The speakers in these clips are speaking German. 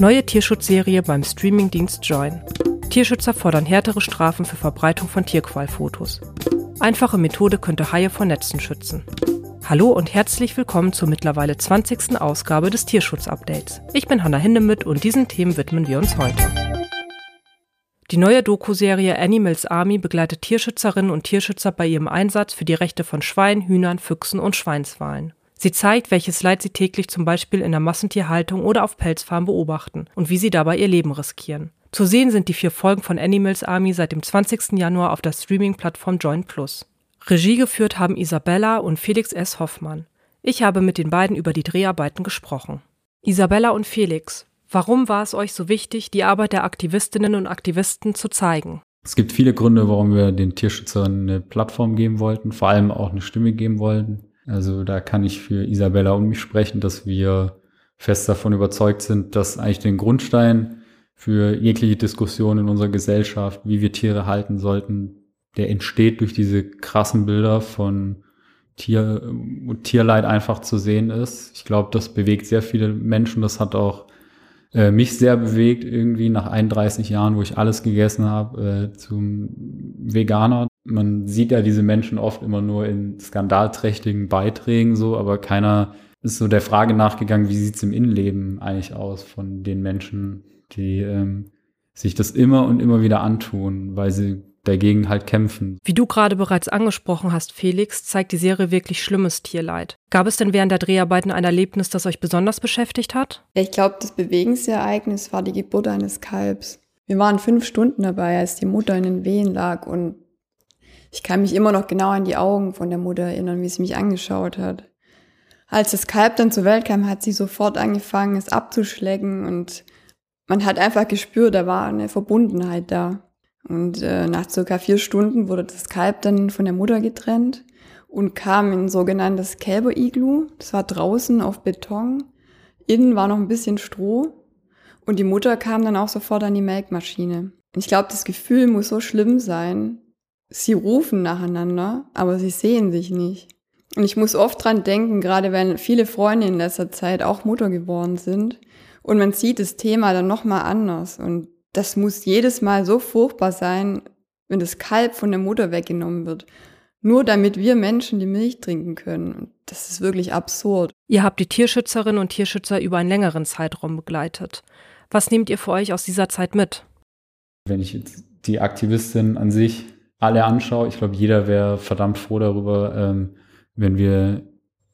Neue Tierschutzserie beim Streamingdienst Join. Tierschützer fordern härtere Strafen für Verbreitung von Tierqualfotos. Einfache Methode könnte Haie vor Netzen schützen. Hallo und herzlich willkommen zur mittlerweile 20. Ausgabe des Tierschutz-Updates. Ich bin Hanna Hindemith und diesen Themen widmen wir uns heute. Die neue Doku-Serie Animals Army begleitet Tierschützerinnen und Tierschützer bei ihrem Einsatz für die Rechte von Schweinen, Hühnern, Füchsen und Schweinswalen. Sie zeigt, welches Leid sie täglich zum Beispiel in der Massentierhaltung oder auf Pelzfarmen beobachten und wie sie dabei ihr Leben riskieren. Zu sehen sind die vier Folgen von Animals Army seit dem 20. Januar auf der Streaming-Plattform Join Plus. Regie geführt haben Isabella und Felix S. Hoffmann. Ich habe mit den beiden über die Dreharbeiten gesprochen. Isabella und Felix, warum war es euch so wichtig, die Arbeit der Aktivistinnen und Aktivisten zu zeigen? Es gibt viele Gründe, warum wir den Tierschützern eine Plattform geben wollten, vor allem auch eine Stimme geben wollten. Also da kann ich für Isabella und mich sprechen, dass wir fest davon überzeugt sind, dass eigentlich den Grundstein für jegliche Diskussion in unserer Gesellschaft, wie wir Tiere halten sollten, der entsteht durch diese krassen Bilder von Tier Tierleid einfach zu sehen ist. Ich glaube, das bewegt sehr viele Menschen. Das hat auch äh, mich sehr bewegt, irgendwie nach 31 Jahren, wo ich alles gegessen habe, äh, zum Veganer. Man sieht ja diese Menschen oft immer nur in skandalträchtigen Beiträgen so, aber keiner ist so der Frage nachgegangen, wie sieht's im Innenleben eigentlich aus von den Menschen, die ähm, sich das immer und immer wieder antun, weil sie dagegen halt kämpfen. Wie du gerade bereits angesprochen hast, Felix, zeigt die Serie wirklich schlimmes Tierleid. Gab es denn während der Dreharbeiten ein Erlebnis, das euch besonders beschäftigt hat? Ich glaube, das Bewegensereignis war die Geburt eines Kalbs. Wir waren fünf Stunden dabei, als die Mutter in den Wehen lag und ich kann mich immer noch genau an die Augen von der Mutter erinnern, wie sie mich angeschaut hat. Als das Kalb dann zur Welt kam, hat sie sofort angefangen, es abzuschlecken und man hat einfach gespürt, da war eine Verbundenheit da. Und äh, nach circa vier Stunden wurde das Kalb dann von der Mutter getrennt und kam in ein sogenanntes Kälber-Iglu. Das war draußen auf Beton. Innen war noch ein bisschen Stroh. Und die Mutter kam dann auch sofort an die Melkmaschine. Und ich glaube, das Gefühl muss so schlimm sein. Sie rufen nacheinander, aber sie sehen sich nicht. Und ich muss oft dran denken, gerade wenn viele Freunde in letzter Zeit auch Mutter geworden sind. Und man sieht das Thema dann nochmal anders. Und das muss jedes Mal so furchtbar sein, wenn das Kalb von der Mutter weggenommen wird. Nur damit wir Menschen die Milch trinken können. Das ist wirklich absurd. Ihr habt die Tierschützerinnen und Tierschützer über einen längeren Zeitraum begleitet. Was nehmt ihr für euch aus dieser Zeit mit? Wenn ich jetzt die Aktivistinnen an sich alle anschaue, ich glaube, jeder wäre verdammt froh darüber, ähm, wenn wir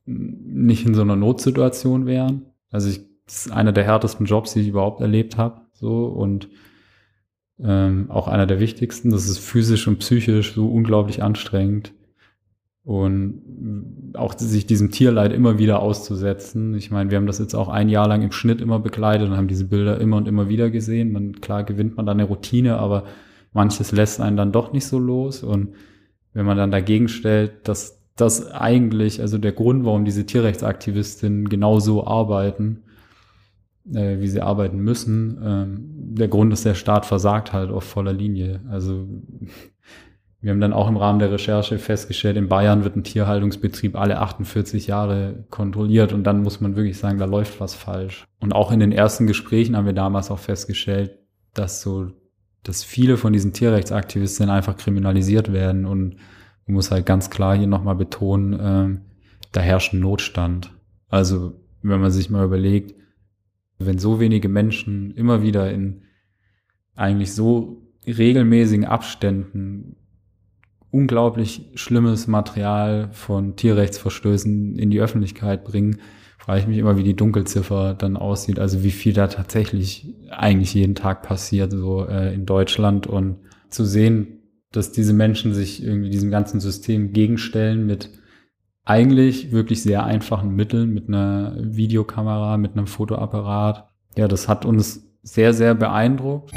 nicht in so einer Notsituation wären. Also ich, das ist einer der härtesten Jobs, die ich überhaupt erlebt habe. So und ähm, auch einer der wichtigsten. Das ist physisch und psychisch so unglaublich anstrengend. Und auch sich diesem Tierleid immer wieder auszusetzen. Ich meine, wir haben das jetzt auch ein Jahr lang im Schnitt immer begleitet und haben diese Bilder immer und immer wieder gesehen. Man, klar gewinnt man dann eine Routine, aber manches lässt einen dann doch nicht so los. Und wenn man dann dagegen stellt, dass das eigentlich, also der Grund, warum diese Tierrechtsaktivistinnen genau so arbeiten, äh, wie sie arbeiten müssen. Ähm, der Grund ist, der Staat versagt halt auf voller Linie. Also wir haben dann auch im Rahmen der Recherche festgestellt, in Bayern wird ein Tierhaltungsbetrieb alle 48 Jahre kontrolliert und dann muss man wirklich sagen, da läuft was falsch. Und auch in den ersten Gesprächen haben wir damals auch festgestellt, dass so, dass viele von diesen Tierrechtsaktivisten einfach kriminalisiert werden und man muss halt ganz klar hier nochmal betonen, äh, da herrscht ein Notstand. Also wenn man sich mal überlegt, wenn so wenige Menschen immer wieder in eigentlich so regelmäßigen Abständen unglaublich schlimmes Material von Tierrechtsverstößen in die Öffentlichkeit bringen, frage ich mich immer, wie die Dunkelziffer dann aussieht, also wie viel da tatsächlich eigentlich jeden Tag passiert, so äh, in Deutschland und zu sehen, dass diese Menschen sich irgendwie diesem ganzen System gegenstellen mit eigentlich wirklich sehr einfachen Mitteln mit einer Videokamera, mit einem Fotoapparat. Ja, das hat uns sehr, sehr beeindruckt.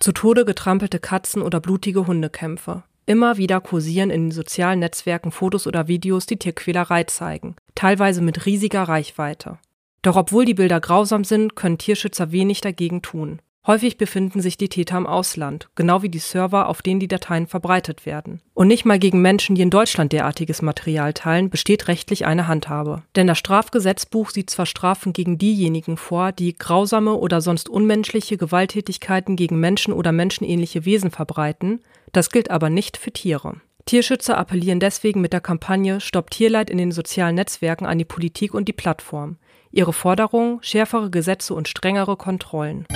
Zu Tode getrampelte Katzen oder blutige Hundekämpfe. Immer wieder kursieren in den sozialen Netzwerken Fotos oder Videos, die Tierquälerei zeigen, teilweise mit riesiger Reichweite. Doch obwohl die Bilder grausam sind, können Tierschützer wenig dagegen tun. Häufig befinden sich die Täter im Ausland, genau wie die Server, auf denen die Dateien verbreitet werden. Und nicht mal gegen Menschen, die in Deutschland derartiges Material teilen, besteht rechtlich eine Handhabe. Denn das Strafgesetzbuch sieht zwar Strafen gegen diejenigen vor, die grausame oder sonst unmenschliche Gewalttätigkeiten gegen Menschen oder menschenähnliche Wesen verbreiten, das gilt aber nicht für Tiere. Tierschützer appellieren deswegen mit der Kampagne Stopp Tierleid in den sozialen Netzwerken an die Politik und die Plattform. Ihre Forderung schärfere Gesetze und strengere Kontrollen.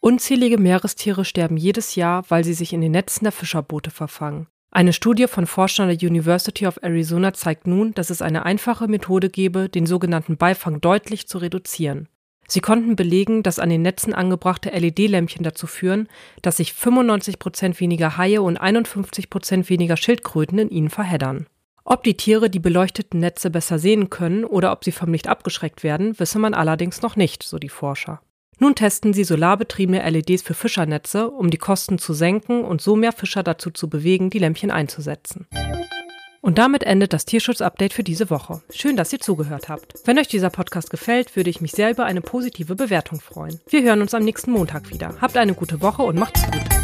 Unzählige Meerestiere sterben jedes Jahr, weil sie sich in den Netzen der Fischerboote verfangen. Eine Studie von Forschern der University of Arizona zeigt nun, dass es eine einfache Methode gäbe, den sogenannten Beifang deutlich zu reduzieren. Sie konnten belegen, dass an den Netzen angebrachte LED-Lämpchen dazu führen, dass sich 95 Prozent weniger Haie und 51 Prozent weniger Schildkröten in ihnen verheddern. Ob die Tiere die beleuchteten Netze besser sehen können oder ob sie vom Licht abgeschreckt werden, wisse man allerdings noch nicht, so die Forscher. Nun testen sie solarbetriebene LEDs für Fischernetze, um die Kosten zu senken und so mehr Fischer dazu zu bewegen, die Lämpchen einzusetzen. Und damit endet das Tierschutz-Update für diese Woche. Schön, dass ihr zugehört habt. Wenn euch dieser Podcast gefällt, würde ich mich sehr über eine positive Bewertung freuen. Wir hören uns am nächsten Montag wieder. Habt eine gute Woche und macht's gut.